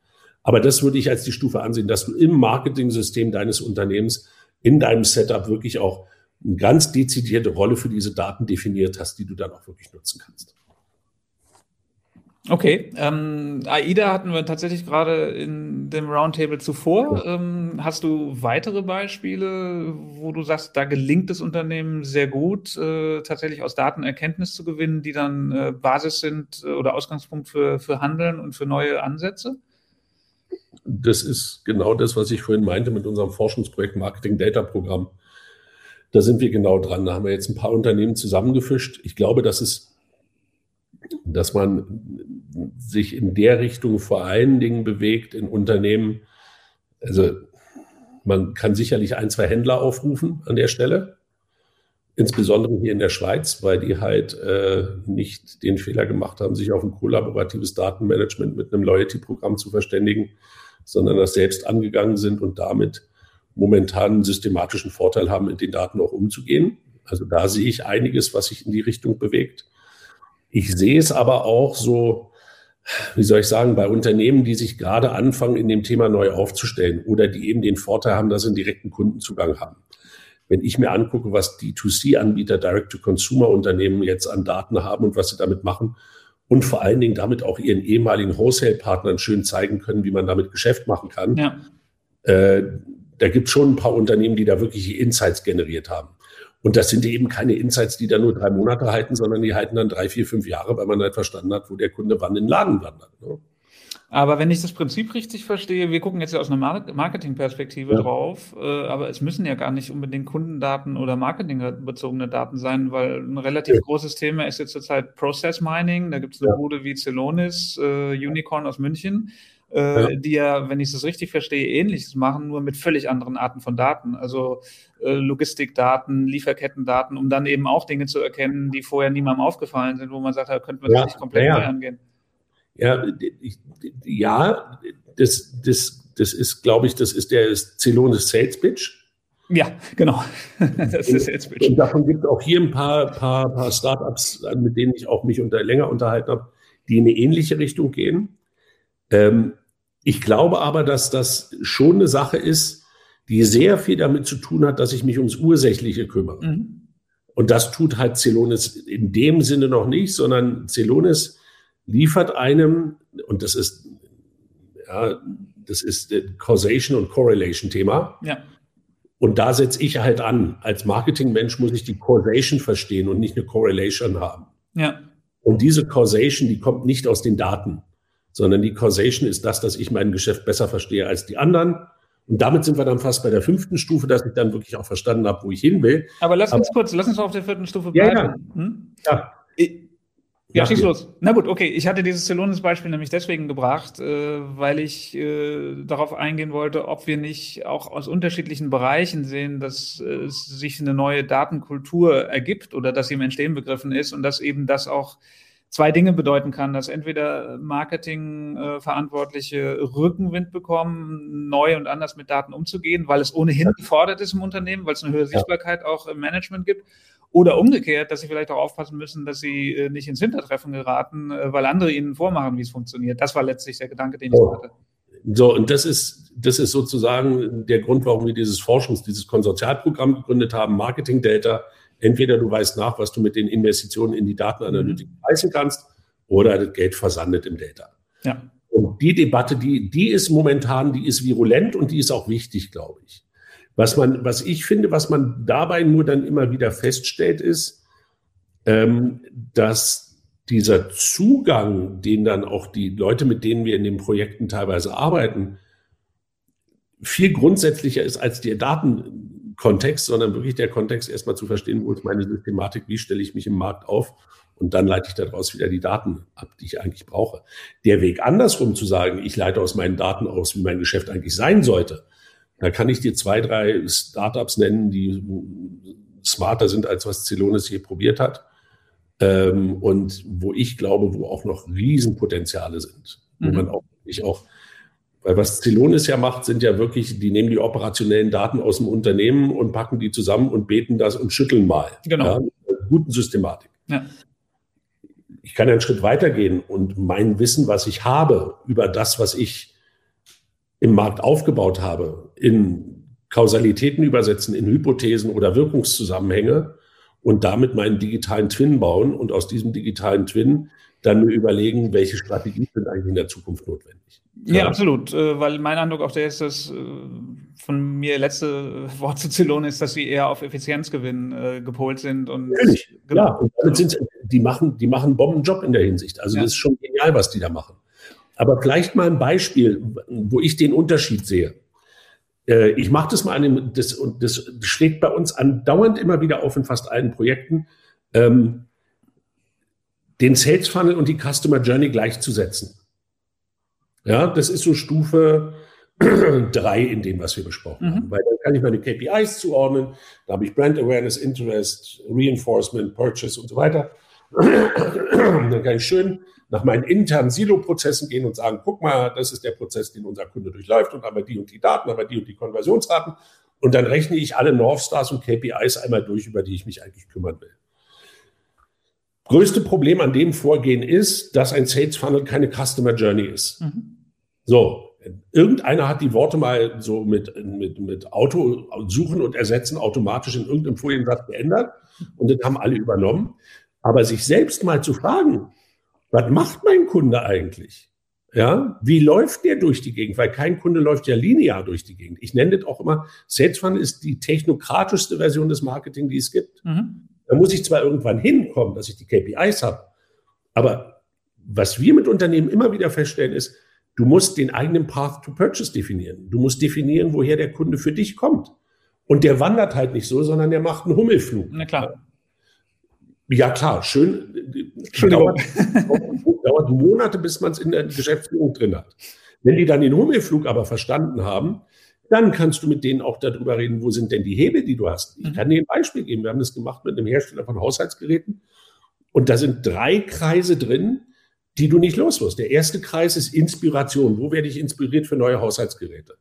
[SPEAKER 2] Aber das würde ich als die Stufe ansehen, dass du im Marketing-System deines Unternehmens, in deinem Setup wirklich auch eine ganz dezidierte Rolle für diese Daten definiert hast, die du dann auch wirklich nutzen kannst.
[SPEAKER 3] Okay, ähm, AIDA hatten wir tatsächlich gerade in dem Roundtable zuvor. Ja. Ähm, hast du weitere Beispiele, wo du sagst, da gelingt es Unternehmen sehr gut, äh, tatsächlich aus Daten Erkenntnis zu gewinnen, die dann äh, Basis sind äh, oder Ausgangspunkt für, für Handeln und für neue Ansätze?
[SPEAKER 2] das ist genau das, was ich vorhin meinte mit unserem Forschungsprojekt Marketing Data Programm. Da sind wir genau dran. Da haben wir jetzt ein paar Unternehmen zusammengefischt. Ich glaube, dass es, dass man sich in der Richtung vor allen Dingen bewegt in Unternehmen. Also man kann sicherlich ein, zwei Händler aufrufen an der Stelle. Insbesondere hier in der Schweiz, weil die halt äh, nicht den Fehler gemacht haben, sich auf ein kollaboratives Datenmanagement mit einem Loyalty-Programm zu verständigen, sondern das selbst angegangen sind und damit momentan einen systematischen Vorteil haben, mit den Daten auch umzugehen. Also da sehe ich einiges, was sich in die Richtung bewegt. Ich sehe es aber auch so, wie soll ich sagen, bei Unternehmen, die sich gerade anfangen, in dem Thema neu aufzustellen oder die eben den Vorteil haben, dass sie einen direkten Kundenzugang haben. Wenn ich mir angucke, was die 2C-Anbieter, Direct-to-Consumer-Unternehmen jetzt an Daten haben und was sie damit machen und vor allen Dingen damit auch ihren ehemaligen Wholesale-Partnern schön zeigen können, wie man damit Geschäft machen kann, ja. äh, da gibt es schon ein paar Unternehmen, die da wirklich Insights generiert haben. Und das sind eben keine Insights, die da nur drei Monate halten, sondern die halten dann drei, vier, fünf Jahre, weil man halt verstanden hat, wo der Kunde wann in den Laden wandert. Ne?
[SPEAKER 3] Aber wenn ich das Prinzip richtig verstehe, wir gucken jetzt ja aus einer Marketingperspektive ja. drauf, äh, aber es müssen ja gar nicht unbedingt Kundendaten oder marketingbezogene Daten sein, weil ein relativ ja. großes Thema ist jetzt zurzeit Process Mining. Da gibt es eine ja. Bude wie Celonis, äh, Unicorn aus München äh, ja. die ja, wenn ich es richtig verstehe, ähnliches machen, nur mit völlig anderen Arten von Daten. Also äh, Logistikdaten, Lieferkettendaten, um dann eben auch Dinge zu erkennen, die vorher niemandem aufgefallen sind, wo man sagt, da könnte man ja, das nicht komplett ja. neu angehen.
[SPEAKER 2] Ja, ja, das, das, das ist, glaube ich, das ist der Celonis Sales Pitch.
[SPEAKER 3] Ja, genau. das ist Sales
[SPEAKER 2] Pitch. Und davon gibt es auch hier ein paar, paar, paar Startups, mit denen ich auch mich unter, länger unterhalten habe, die in eine ähnliche Richtung gehen. Ähm, ich glaube aber, dass das schon eine Sache ist, die sehr viel damit zu tun hat, dass ich mich ums Ursächliche kümmere. Mhm. Und das tut halt Celonis in dem Sinne noch nicht, sondern Celonis liefert einem, und das ist, ja, das ist Causation und Correlation Thema. Ja. Und da setze ich halt an. Als Marketingmensch muss ich die Causation verstehen und nicht eine Correlation haben. Ja. Und diese Causation, die kommt nicht aus den Daten sondern die Causation ist das, dass ich mein Geschäft besser verstehe als die anderen. Und damit sind wir dann fast bei der fünften Stufe, dass ich dann wirklich auch verstanden habe, wo ich hin will.
[SPEAKER 3] Aber lass uns Aber, kurz, lass uns auf der vierten Stufe bleiben. Ja, ja. Hm? ja. Ja, schieß los. Na gut, okay. Ich hatte dieses Celonis-Beispiel nämlich deswegen gebracht, äh, weil ich äh, darauf eingehen wollte, ob wir nicht auch aus unterschiedlichen Bereichen sehen, dass äh, es sich eine neue Datenkultur ergibt oder dass sie im Entstehen begriffen ist und dass eben das auch zwei Dinge bedeuten kann, dass entweder Marketingverantwortliche äh, Rückenwind bekommen, neu und anders mit Daten umzugehen, weil es ohnehin gefordert ist im Unternehmen, weil es eine höhere Sichtbarkeit auch im Management gibt. Oder umgekehrt, dass sie vielleicht auch aufpassen müssen, dass sie äh, nicht ins Hintertreffen geraten, äh, weil andere ihnen vormachen, wie es funktioniert. Das war letztlich der Gedanke, den ich oh. hatte.
[SPEAKER 2] So, und das ist, das ist sozusagen der Grund, warum wir dieses Forschungs-, dieses Konsortialprogramm gegründet haben, Marketing Data, Entweder du weißt nach, was du mit den Investitionen in die Datenanalytik mhm. leisten kannst, oder das Geld versandet im Data. Ja. Und die Debatte, die, die ist momentan, die ist virulent und die ist auch wichtig, glaube ich. Was man, was ich finde, was man dabei nur dann immer wieder feststellt, ist, ähm, dass dieser Zugang, den dann auch die Leute, mit denen wir in den Projekten teilweise arbeiten, viel grundsätzlicher ist als die Daten, Kontext, sondern wirklich der Kontext erstmal zu verstehen, wo ist meine Systematik, wie stelle ich mich im Markt auf und dann leite ich daraus wieder die Daten ab, die ich eigentlich brauche. Der Weg andersrum zu sagen, ich leite aus meinen Daten aus, wie mein Geschäft eigentlich sein sollte, da kann ich dir zwei, drei Startups nennen, die smarter sind, als was Celonis je probiert hat. Ähm, und wo ich glaube, wo auch noch Riesenpotenziale sind, wo mhm. man auch wirklich auch weil was Celonis ja macht, sind ja wirklich, die nehmen die operationellen Daten aus dem Unternehmen und packen die zusammen und beten das und schütteln mal. Genau. Ja, mit guten Systematik. Ja. Ich kann einen Schritt weitergehen und mein Wissen, was ich habe über das, was ich im Markt aufgebaut habe, in Kausalitäten übersetzen, in Hypothesen oder Wirkungszusammenhänge und damit meinen digitalen Twin bauen und aus diesem digitalen Twin dann mir überlegen, welche Strategien sind eigentlich in der Zukunft notwendig.
[SPEAKER 3] Ja, ja absolut, äh, weil mein Eindruck auch der ist, dass äh, von mir letzte Wort zu Zylone ist, dass sie eher auf Effizienzgewinn äh, gepolt sind. Und,
[SPEAKER 2] Natürlich, genau. ja. Und damit sind, die machen, die machen einen Bombenjob in der Hinsicht. Also ja. das ist schon genial, was die da machen. Aber vielleicht mal ein Beispiel, wo ich den Unterschied sehe. Ich mache das mal an dem, das, und das schlägt bei uns andauernd immer wieder auf in fast allen Projekten, ähm, den Sales Funnel und die Customer Journey gleichzusetzen. Ja, das ist so Stufe drei in dem, was wir besprochen mhm. haben. Weil dann kann ich meine KPIs zuordnen, da habe ich Brand Awareness, Interest, Reinforcement, Purchase und so weiter. dann kann ich schön nach meinen internen Silo-Prozessen gehen und sagen, guck mal, das ist der Prozess, den unser Kunde durchläuft und aber die und die Daten, aber die und die Konversionsraten. Und dann rechne ich alle Northstars und KPIs einmal durch, über die ich mich eigentlich kümmern will. Größte Problem an dem Vorgehen ist, dass ein Sales Funnel keine Customer Journey ist. Mhm. So, irgendeiner hat die Worte mal so mit, mit, mit Auto suchen und ersetzen automatisch in irgendeinem Foliensatz geändert und das haben alle übernommen. Aber sich selbst mal zu fragen, was macht mein Kunde eigentlich? Ja, wie läuft der durch die Gegend? Weil kein Kunde läuft ja linear durch die Gegend. Ich nenne das auch immer, Sales Funnel ist die technokratischste Version des Marketing, die es gibt. Mhm. Da muss ich zwar irgendwann hinkommen, dass ich die KPIs habe, aber was wir mit Unternehmen immer wieder feststellen ist, du musst den eigenen Path to Purchase definieren. Du musst definieren, woher der Kunde für dich kommt. Und der wandert halt nicht so, sondern der macht einen Hummelflug.
[SPEAKER 3] Na klar.
[SPEAKER 2] Ja, klar, schön. Dauert, dauert Monate, bis man es in der Geschäftsführung drin hat. Wenn die dann den Hummelflug aber verstanden haben, dann kannst du mit denen auch darüber reden, wo sind denn die Hebel, die du hast. Ich mhm. kann dir ein Beispiel geben. Wir haben das gemacht mit einem Hersteller von Haushaltsgeräten. Und da sind drei Kreise drin, die du nicht los wirst. Der erste Kreis ist Inspiration. Wo werde ich inspiriert für neue Haushaltsgeräte?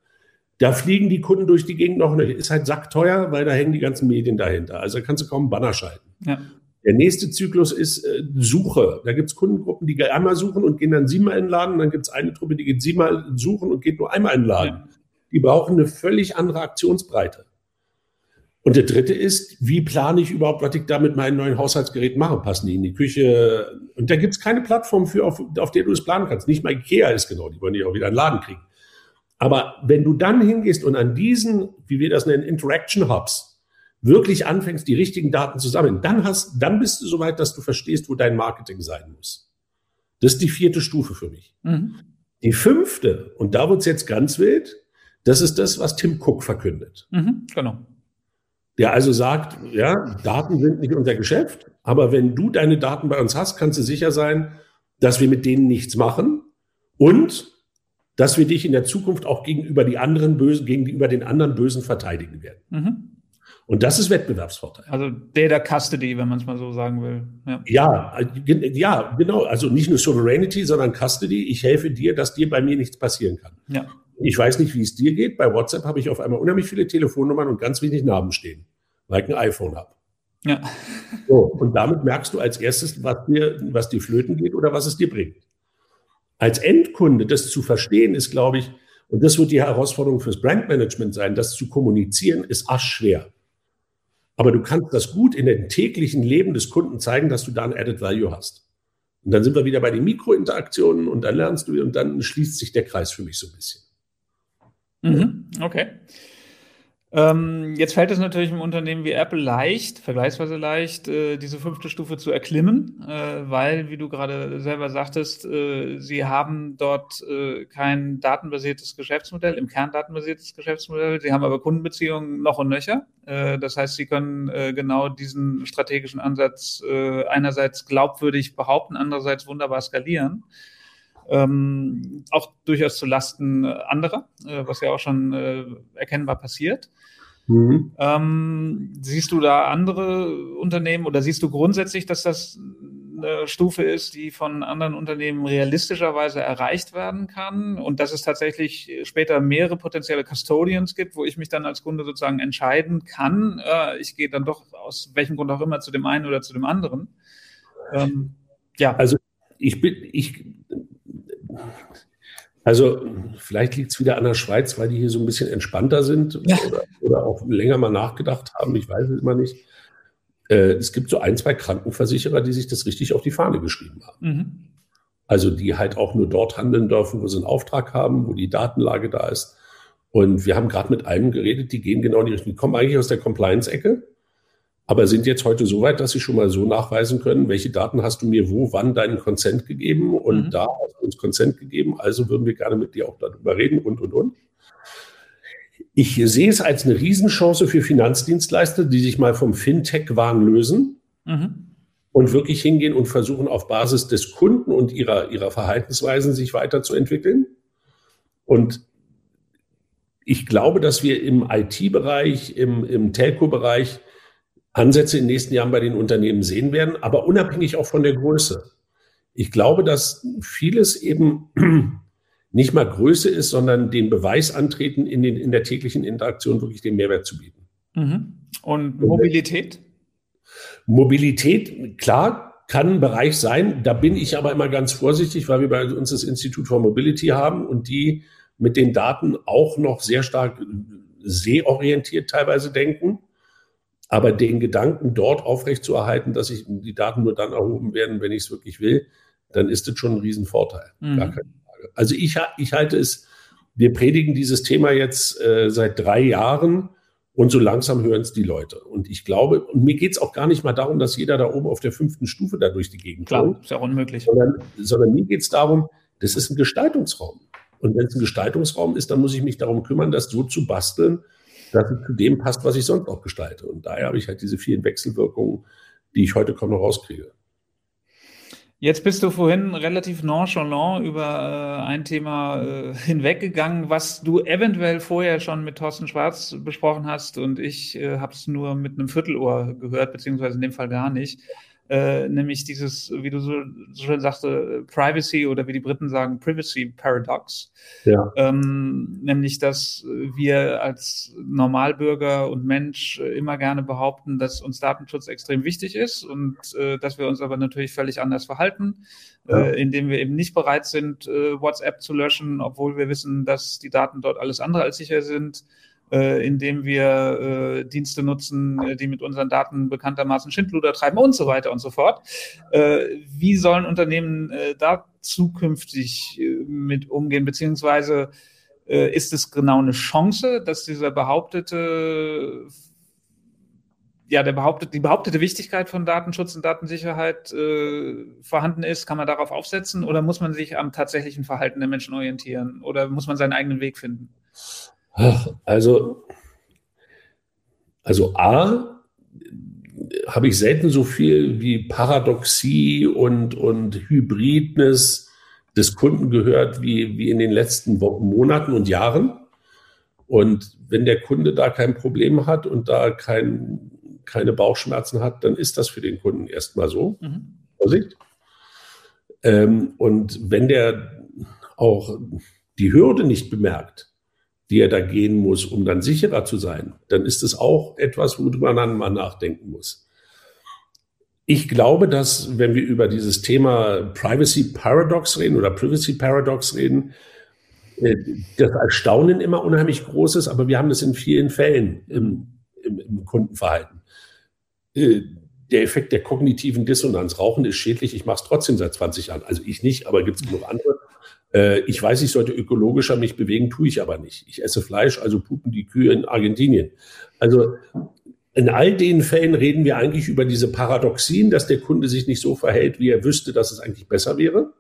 [SPEAKER 2] Da fliegen die Kunden durch die Gegend noch nicht. Ist halt sackteuer, weil da hängen die ganzen Medien dahinter. Also da kannst du kaum einen Banner schalten. Ja. Der nächste Zyklus ist äh, Suche. Da gibt es Kundengruppen, die einmal suchen und gehen dann siebenmal in den Laden. Dann gibt es eine Truppe, die geht siebenmal suchen und geht nur einmal in den Laden. Ja. Die brauchen eine völlig andere Aktionsbreite. Und der dritte ist, wie plane ich überhaupt, was ich da mit meinen neuen Haushaltsgeräten mache? Passen die in die Küche? Und da gibt es keine Plattform für, auf, auf der du es planen kannst. Nicht mal Ikea ist genau, die wollen dich auch wieder einen Laden kriegen. Aber wenn du dann hingehst und an diesen, wie wir das nennen, Interaction Hubs, wirklich anfängst, die richtigen Daten zu sammeln, dann hast, dann bist du soweit, dass du verstehst, wo dein Marketing sein muss. Das ist die vierte Stufe für mich. Mhm. Die fünfte, und da wird's jetzt ganz wild, das ist das, was Tim Cook verkündet. Mhm, genau. Der also sagt, ja, Daten sind nicht unser Geschäft, aber wenn du deine Daten bei uns hast, kannst du sicher sein, dass wir mit denen nichts machen und dass wir dich in der Zukunft auch gegenüber die anderen Bösen, gegenüber den anderen Bösen verteidigen werden. Mhm. Und das ist Wettbewerbsvorteil.
[SPEAKER 3] Also Data Custody, wenn man es mal so sagen will.
[SPEAKER 2] Ja. ja, ja, genau. Also nicht nur Sovereignty, sondern Custody. Ich helfe dir, dass dir bei mir nichts passieren kann. Ja. Ich weiß nicht, wie es dir geht. Bei WhatsApp habe ich auf einmal unheimlich viele Telefonnummern und ganz wenig Namen stehen, weil ich ein iPhone habe. Ja. So, und damit merkst du als erstes, was dir, was dir flöten geht oder was es dir bringt. Als Endkunde das zu verstehen, ist, glaube ich, und das wird die Herausforderung fürs Brandmanagement sein, das zu kommunizieren, ist aschschwer. Aber du kannst das gut in dem täglichen Leben des Kunden zeigen, dass du da ein Added Value hast. Und dann sind wir wieder bei den Mikrointeraktionen und dann lernst du und dann schließt sich der Kreis für mich so ein bisschen.
[SPEAKER 3] Mhm, okay. Ähm, jetzt fällt es natürlich im Unternehmen wie Apple leicht, vergleichsweise leicht, äh, diese fünfte Stufe zu erklimmen, äh, weil, wie du gerade selber sagtest, äh, sie haben dort äh, kein datenbasiertes Geschäftsmodell, im Kern datenbasiertes Geschäftsmodell. Sie haben aber Kundenbeziehungen noch und nöcher. Äh, das heißt, sie können äh, genau diesen strategischen Ansatz einerseits glaubwürdig behaupten, andererseits wunderbar skalieren ähm, auch durchaus zu Lasten anderer, äh, was ja auch schon äh, erkennbar passiert. Mhm. Ähm, siehst du da andere Unternehmen oder siehst du grundsätzlich, dass das eine Stufe ist, die von anderen Unternehmen realistischerweise erreicht werden kann und dass es tatsächlich später mehrere potenzielle Custodians gibt, wo ich mich dann als Kunde sozusagen entscheiden kann, äh, ich gehe dann doch aus welchem Grund auch immer zu dem einen oder zu dem anderen.
[SPEAKER 2] Ähm, ja. Also ich bin, ich also vielleicht liegt es wieder an der Schweiz, weil die hier so ein bisschen entspannter sind ja. oder, oder, auch länger mal nachgedacht haben. Ich weiß es immer nicht. Äh, es gibt so ein, zwei Krankenversicherer, die sich das richtig auf die Fahne geschrieben haben. Mhm. Also die halt auch nur dort handeln dürfen, wo sie einen Auftrag haben, wo die Datenlage da ist. Und wir haben gerade mit einem geredet, die gehen genau in die Richtung, die kommen eigentlich aus der Compliance-Ecke, aber sind jetzt heute so weit, dass sie schon mal so nachweisen können, welche Daten hast du mir wo, wann deinen Consent gegeben und mhm. da hast du uns Consent gegeben, also würden wir gerne mit dir auch darüber reden und, und, und. Ich sehe es als eine Riesenchance für Finanzdienstleister, die sich mal vom Fintech-Wahn lösen mhm. und wirklich hingehen und versuchen, auf Basis des Kunden und ihrer, ihrer Verhaltensweisen sich weiterzuentwickeln. Und ich glaube, dass wir im IT-Bereich, im, im Telco-Bereich Ansätze in den nächsten Jahren bei den Unternehmen sehen werden, aber unabhängig auch von der Größe. Ich glaube, dass vieles eben nicht mal Größe ist, sondern den Beweis antreten, in, den, in der täglichen Interaktion wirklich den Mehrwert zu bieten.
[SPEAKER 3] Mhm. Und Mobilität?
[SPEAKER 2] Mobilität, klar, kann ein Bereich sein. Da bin ich aber immer ganz vorsichtig, weil wir bei uns das Institut for Mobility haben und die mit den Daten auch noch sehr stark sehorientiert teilweise denken. Aber den Gedanken dort aufrechtzuerhalten, dass ich die Daten nur dann erhoben werden, wenn ich es wirklich will, dann ist das schon ein Riesenvorteil. Mhm. Gar keine Frage. Also ich, ich halte es, wir predigen dieses Thema jetzt äh, seit drei Jahren und so langsam hören es die Leute. Und ich glaube, und mir geht es auch gar nicht mal darum, dass jeder da oben auf der fünften Stufe da durch die Gegend
[SPEAKER 3] Klar, kommt. ist ja unmöglich.
[SPEAKER 2] Sondern, sondern mir geht es darum, das ist ein Gestaltungsraum. Und wenn es ein Gestaltungsraum ist, dann muss ich mich darum kümmern, das so zu basteln, dass es zu dem passt, was ich sonst auch gestalte. Und daher habe ich halt diese vielen Wechselwirkungen, die ich heute kaum noch rauskriege.
[SPEAKER 3] Jetzt bist du vorhin relativ nonchalant über äh, ein Thema äh, hinweggegangen, was du eventuell vorher schon mit Thorsten Schwarz besprochen hast und ich äh, habe es nur mit einem Viertelohr gehört, beziehungsweise in dem Fall gar nicht äh, nämlich dieses, wie du so, so schön sagte, Privacy oder wie die Briten sagen, Privacy Paradox. Ja. Ähm, nämlich, dass wir als Normalbürger und Mensch immer gerne behaupten, dass uns Datenschutz extrem wichtig ist und äh, dass wir uns aber natürlich völlig anders verhalten, ja. äh, indem wir eben nicht bereit sind, äh, WhatsApp zu löschen, obwohl wir wissen, dass die Daten dort alles andere als sicher sind äh, indem wir äh, Dienste nutzen, äh, die mit unseren Daten bekanntermaßen Schindluder treiben und so weiter und so fort. Äh, wie sollen Unternehmen äh, da zukünftig äh, mit umgehen, beziehungsweise äh, ist es genau eine Chance, dass dieser behauptete ja, der behauptet, die behauptete Wichtigkeit von Datenschutz und Datensicherheit äh, vorhanden ist, kann man darauf aufsetzen oder muss man sich am tatsächlichen Verhalten der Menschen orientieren oder muss man seinen eigenen Weg finden?
[SPEAKER 2] Also, also A, habe ich selten so viel wie Paradoxie und, und Hybridness des Kunden gehört wie, wie in den letzten Wochen, Monaten und Jahren. Und wenn der Kunde da kein Problem hat und da kein, keine Bauchschmerzen hat, dann ist das für den Kunden erstmal so. Mhm. Vorsicht. Ähm, und wenn der auch die Hürde nicht bemerkt, die er da gehen muss, um dann sicherer zu sein, dann ist es auch etwas, worüber man mal nachdenken muss. Ich glaube, dass wenn wir über dieses Thema Privacy Paradox reden oder Privacy Paradox reden, äh, das Erstaunen immer unheimlich groß ist, aber wir haben das in vielen Fällen im, im, im Kundenverhalten. Äh, der Effekt der kognitiven Dissonanz. Rauchen ist schädlich, ich mache es trotzdem seit 20 Jahren. Also ich nicht, aber gibt es genug andere. Äh, ich weiß, ich sollte ökologischer mich bewegen, tue ich aber nicht. Ich esse Fleisch, also pupen die Kühe in Argentinien. Also in all den Fällen reden wir eigentlich über diese Paradoxien, dass der Kunde sich nicht so verhält, wie er wüsste, dass es eigentlich besser wäre.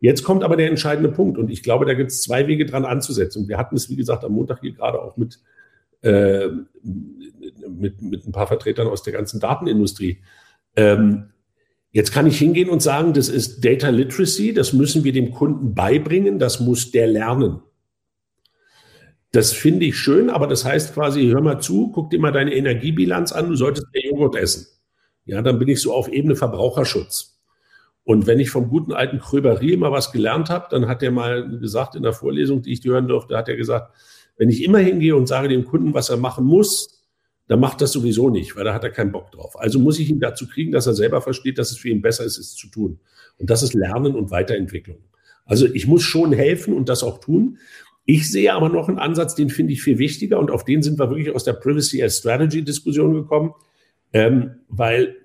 [SPEAKER 2] Jetzt kommt aber der entscheidende Punkt und ich glaube, da gibt es zwei Wege dran anzusetzen. Und wir hatten es, wie gesagt, am Montag hier gerade auch mit, äh, mit, mit ein paar Vertretern aus der ganzen Datenindustrie. Ähm, Jetzt kann ich hingehen und sagen, das ist Data Literacy, das müssen wir dem Kunden beibringen, das muss der lernen. Das finde ich schön, aber das heißt quasi, hör mal zu, guck dir mal deine Energiebilanz an, du solltest mehr Joghurt essen. Ja, dann bin ich so auf Ebene Verbraucherschutz. Und wenn ich vom guten alten Kröberie immer was gelernt habe, dann hat er mal gesagt in der Vorlesung, die ich hören durfte, hat er gesagt, wenn ich immer hingehe und sage dem Kunden, was er machen muss, dann macht das sowieso nicht, weil da hat er keinen Bock drauf. Also muss ich ihn dazu kriegen, dass er selber versteht, dass es für ihn besser ist, es zu tun. Und das ist Lernen und Weiterentwicklung. Also ich muss schon helfen und das auch tun. Ich sehe aber noch einen Ansatz, den finde ich viel wichtiger und auf den sind wir wirklich aus der Privacy as Strategy Diskussion gekommen, ähm, weil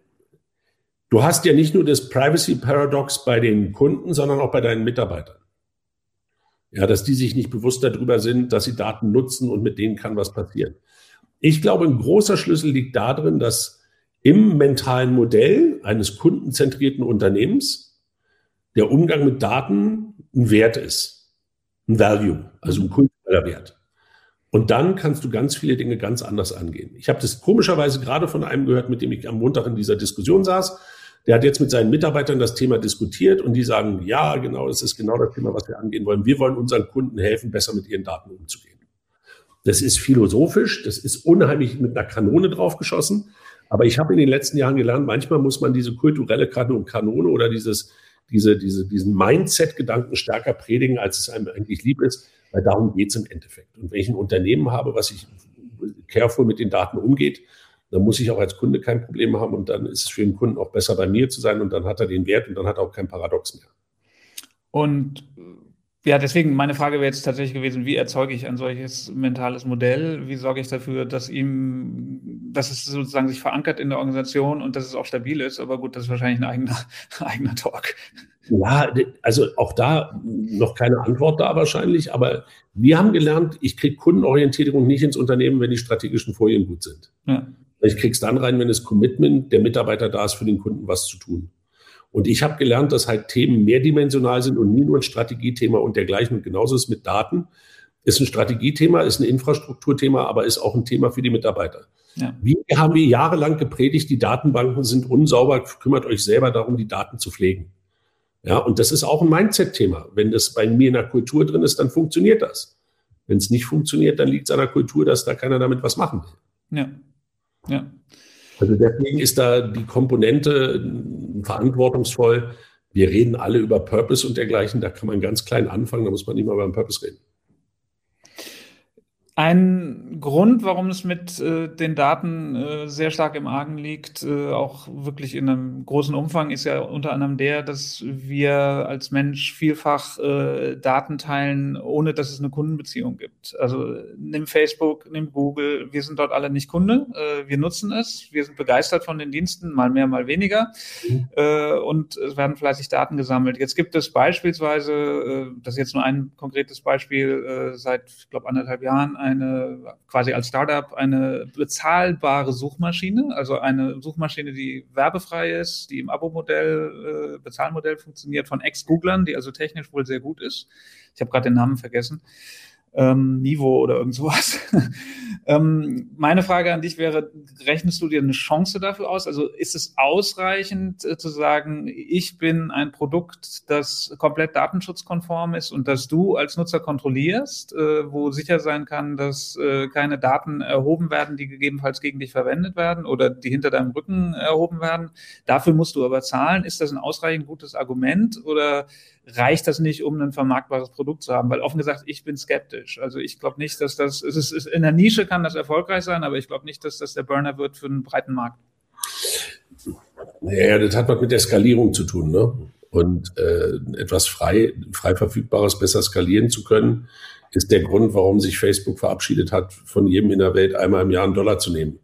[SPEAKER 2] du hast ja nicht nur das Privacy Paradox bei den Kunden, sondern auch bei deinen Mitarbeitern. Ja, dass die sich nicht bewusst darüber sind, dass sie Daten nutzen und mit denen kann was passieren. Ich glaube, ein großer Schlüssel liegt darin, dass im mentalen Modell eines kundenzentrierten Unternehmens der Umgang mit Daten ein Wert ist, ein Value, also ein kultureller Wert. Und dann kannst du ganz viele Dinge ganz anders angehen. Ich habe das komischerweise gerade von einem gehört, mit dem ich am Montag in dieser Diskussion saß. Der hat jetzt mit seinen Mitarbeitern das Thema diskutiert und die sagen, ja, genau, das ist genau das Thema, was wir angehen wollen. Wir wollen unseren Kunden helfen, besser mit ihren Daten umzugehen. Das ist philosophisch, das ist unheimlich mit einer Kanone draufgeschossen. Aber ich habe in den letzten Jahren gelernt, manchmal muss man diese kulturelle Kanone oder dieses, diese, diese, diesen Mindset-Gedanken stärker predigen, als es einem eigentlich lieb ist weil darum geht es im Endeffekt. Und wenn ich ein Unternehmen habe, was sich careful mit den Daten umgeht, dann muss ich auch als Kunde kein Problem haben und dann ist es für den Kunden auch besser bei mir zu sein und dann hat er den Wert und dann hat er auch kein Paradox mehr.
[SPEAKER 3] Und ja, deswegen meine Frage wäre jetzt tatsächlich gewesen, wie erzeuge ich ein solches mentales Modell? Wie sorge ich dafür, dass ihm, dass es sozusagen sich verankert in der Organisation und dass es auch stabil ist? Aber gut, das ist wahrscheinlich ein eigener, eigener Talk.
[SPEAKER 2] Ja, also auch da noch keine Antwort da wahrscheinlich, aber wir haben gelernt, ich kriege Kundenorientierung nicht ins Unternehmen, wenn die strategischen Folien gut sind. Ja. Ich krieg's dann rein, wenn das Commitment der Mitarbeiter da ist, für den Kunden was zu tun. Und ich habe gelernt, dass halt Themen mehrdimensional sind und nie nur ein Strategiethema und dergleichen. Und genauso ist mit Daten. Ist ein Strategiethema, ist ein Infrastrukturthema, aber ist auch ein Thema für die Mitarbeiter. Ja. Wie haben wir jahrelang gepredigt, die Datenbanken sind unsauber, kümmert euch selber darum, die Daten zu pflegen. Ja, und das ist auch ein Mindset-Thema. Wenn das bei mir in der Kultur drin ist, dann funktioniert das. Wenn es nicht funktioniert, dann liegt es an der Kultur, dass da keiner damit was machen will.
[SPEAKER 3] Ja. Ja.
[SPEAKER 2] Also deswegen ist da die Komponente verantwortungsvoll. Wir reden alle über Purpose und dergleichen. Da kann man ganz klein anfangen, da muss man nicht mal über den Purpose reden.
[SPEAKER 3] Ein Grund, warum es mit äh, den Daten äh, sehr stark im Argen liegt, äh, auch wirklich in einem großen Umfang, ist ja unter anderem der, dass wir als Mensch vielfach äh, Daten teilen, ohne dass es eine Kundenbeziehung gibt. Also nimm Facebook, nimm Google, wir sind dort alle nicht Kunde, äh, wir nutzen es, wir sind begeistert von den Diensten, mal mehr, mal weniger, mhm. Äh, und es werden fleißig Daten gesammelt. Jetzt gibt es beispielsweise, das ist jetzt nur ein konkretes Beispiel, seit, ich glaube, anderthalb Jahren, eine quasi als Startup eine bezahlbare Suchmaschine, also eine Suchmaschine, die werbefrei ist, die im Abo-Modell, äh, Bezahlmodell funktioniert von Ex-Googlern, die also technisch wohl sehr gut ist. Ich habe gerade den Namen vergessen ähm, Nivo oder irgend sowas. ähm, meine Frage an dich wäre, rechnest du dir eine Chance dafür aus? Also ist es ausreichend äh, zu sagen, ich bin ein Produkt, das komplett datenschutzkonform ist und dass du als Nutzer kontrollierst, äh, wo sicher sein kann, dass äh, keine Daten erhoben werden, die gegebenenfalls gegen dich verwendet werden oder die hinter deinem Rücken erhoben werden. Dafür musst du aber zahlen. Ist das ein ausreichend gutes Argument oder reicht das nicht, um ein vermarktbares Produkt zu haben? Weil offen gesagt, ich bin skeptisch. Also ich glaube nicht, dass das, es ist, in der Nische kann das erfolgreich sein, aber ich glaube nicht, dass das der Burner wird für einen breiten Markt.
[SPEAKER 2] Ja, das hat was mit der Skalierung zu tun, ne? Und äh, etwas frei, frei verfügbares besser skalieren zu können, ist der Grund, warum sich Facebook verabschiedet hat, von jedem in der Welt einmal im Jahr einen Dollar zu nehmen.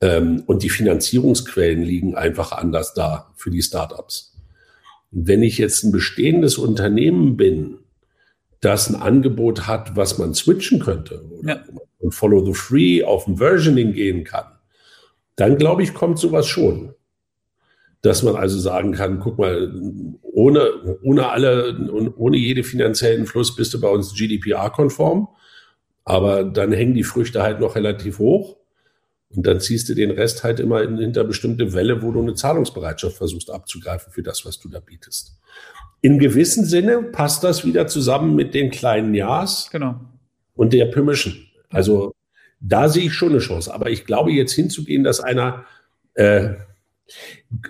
[SPEAKER 2] Ähm, und die Finanzierungsquellen liegen einfach anders da für die Startups. Wenn ich jetzt ein bestehendes Unternehmen bin, das ein Angebot hat, was man switchen könnte ja. und Follow the Free auf ein Versioning gehen kann, dann glaube ich, kommt sowas schon. Dass man also sagen kann, guck mal, ohne, ohne alle, ohne jede finanziellen Fluss bist du bei uns GDPR-konform, aber dann hängen die Früchte halt noch relativ hoch. Und dann ziehst du den Rest halt immer in, hinter bestimmte Welle, wo du eine Zahlungsbereitschaft versuchst abzugreifen für das, was du da bietest. In gewissem Sinne passt das wieder zusammen mit den kleinen Ja's
[SPEAKER 3] genau.
[SPEAKER 2] und der Permission. Also da sehe ich schon eine Chance. Aber ich glaube, jetzt hinzugehen, dass einer, äh,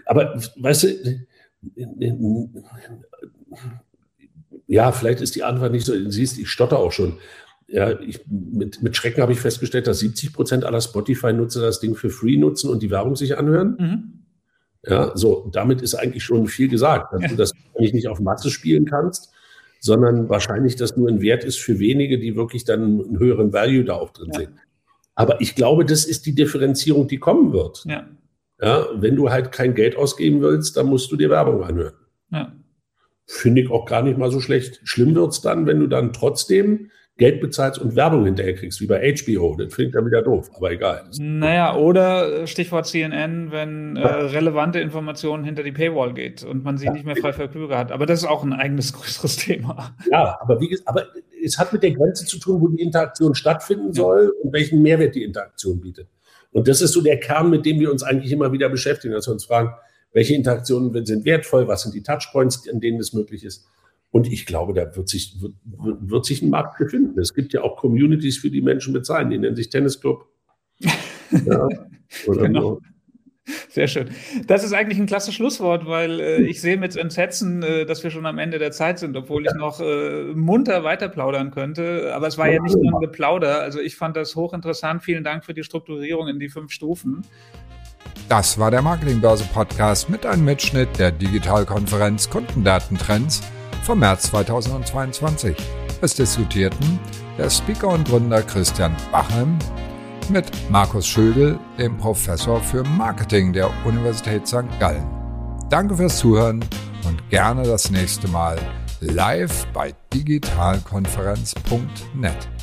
[SPEAKER 2] aber weißt du, ja, vielleicht ist die Antwort nicht so, siehst, ich stotter auch schon ja, ich, mit, mit Schrecken habe ich festgestellt, dass 70 Prozent aller Spotify-Nutzer das Ding für free nutzen und die Werbung sich anhören. Mhm. Ja, so, damit ist eigentlich schon viel gesagt, dass ja. du das nicht auf Masse spielen kannst, sondern wahrscheinlich das nur ein Wert ist für wenige, die wirklich dann einen höheren Value da auch drin ja. sehen. Aber ich glaube, das ist die Differenzierung, die kommen wird. Ja. ja. Wenn du halt kein Geld ausgeben willst, dann musst du dir Werbung anhören. Ja. Finde ich auch gar nicht mal so schlecht. Schlimm wird es dann, wenn du dann trotzdem Geld bezahlst und Werbung hinterher kriegst, wie bei HBO. Das klingt ja wieder doof, aber egal.
[SPEAKER 3] Naja, oder äh, Stichwort CNN, wenn äh, relevante Informationen hinter die Paywall geht und man sie ja. nicht mehr frei verfügbar hat. Aber das ist auch ein eigenes größeres Thema.
[SPEAKER 2] Ja, aber wie gesagt, aber es hat mit der Grenze zu tun, wo die Interaktion stattfinden soll ja. und welchen Mehrwert die Interaktion bietet. Und das ist so der Kern, mit dem wir uns eigentlich immer wieder beschäftigen, dass wir uns fragen, welche Interaktionen sind wertvoll, was sind die Touchpoints, an denen es möglich ist. Und ich glaube, da wird sich, wird, wird sich ein Markt befinden. Es gibt ja auch Communities, für die Menschen bezahlen. Die nennen sich Tennisclub.
[SPEAKER 3] ja, oder genau. Sehr schön. Das ist eigentlich ein klasse Schlusswort, weil äh, ich sehe mit Entsetzen, äh, dass wir schon am Ende der Zeit sind, obwohl ich noch äh, munter weiter plaudern könnte. Aber es war ja nicht nur ein Geplauder. Also ich fand das hochinteressant. Vielen Dank für die Strukturierung in die fünf Stufen.
[SPEAKER 1] Das war der Marketingbörse Podcast mit einem Mitschnitt der Digitalkonferenz Kundendatentrends vom März 2022. Es diskutierten der Speaker und Gründer Christian Bachem mit Markus Schödel, dem Professor für Marketing der Universität St. Gallen. Danke fürs Zuhören und gerne das nächste Mal live bei digitalkonferenz.net.